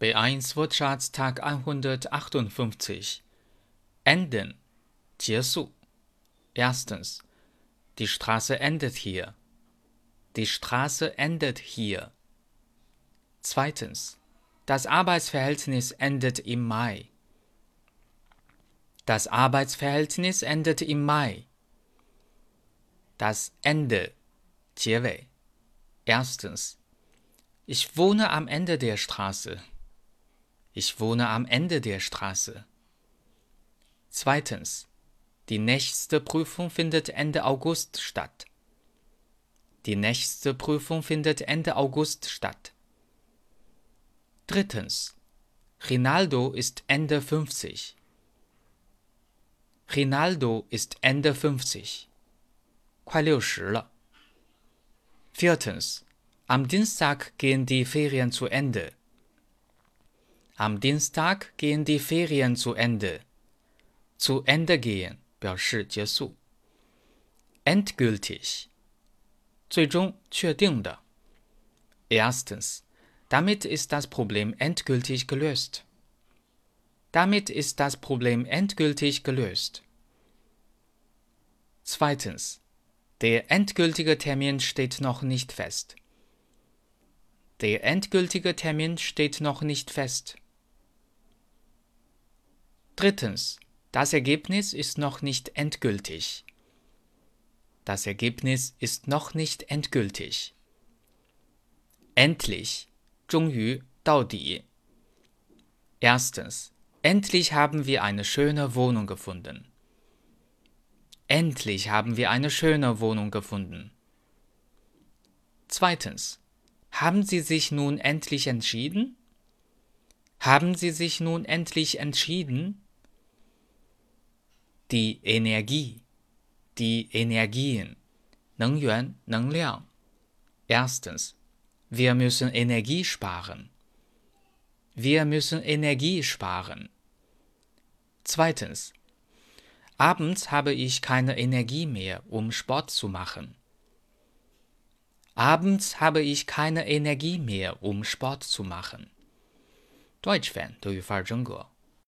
B1 Wirtschaftstag 158 Enden Jiesu Erstens Die Straße endet hier. Die Straße endet hier. Zweitens Das Arbeitsverhältnis endet im Mai. Das Arbeitsverhältnis endet im Mai. Das Ende 结尾。Erstens Ich wohne am Ende der Straße. Ich wohne am Ende der Straße. Zweitens. Die nächste Prüfung findet Ende August statt. Die nächste Prüfung findet Ende August statt. Drittens. Rinaldo ist Ende 50. Rinaldo ist Ende 50. 快六十了。Viertens. Am Dienstag gehen die Ferien zu Ende. Am Dienstag gehen die Ferien zu Ende. Zu Ende gehen 表示结束。Endgültig 最终确定的。Erstens. Damit ist das Problem endgültig gelöst. Damit ist das Problem endgültig gelöst. Zweitens. Der endgültige Termin steht noch nicht fest. Der endgültige Termin steht noch nicht fest. Drittens. Das Ergebnis ist noch nicht endgültig. Das Ergebnis ist noch nicht endgültig. Endlich. 终于到底. Erstens. Endlich haben wir eine schöne Wohnung gefunden. Endlich haben wir eine schöne Wohnung gefunden. Zweitens. Haben Sie sich nun endlich entschieden? Haben Sie sich nun endlich entschieden? Die Energie, die Energien, 能源、能量. Erstens, wir müssen Energie sparen. Wir müssen Energie sparen. Zweitens, abends habe ich keine Energie mehr, um Sport zu machen. Abends habe ich keine Energie mehr, um Sport zu machen. Deutsch Fan 德语范儿真格。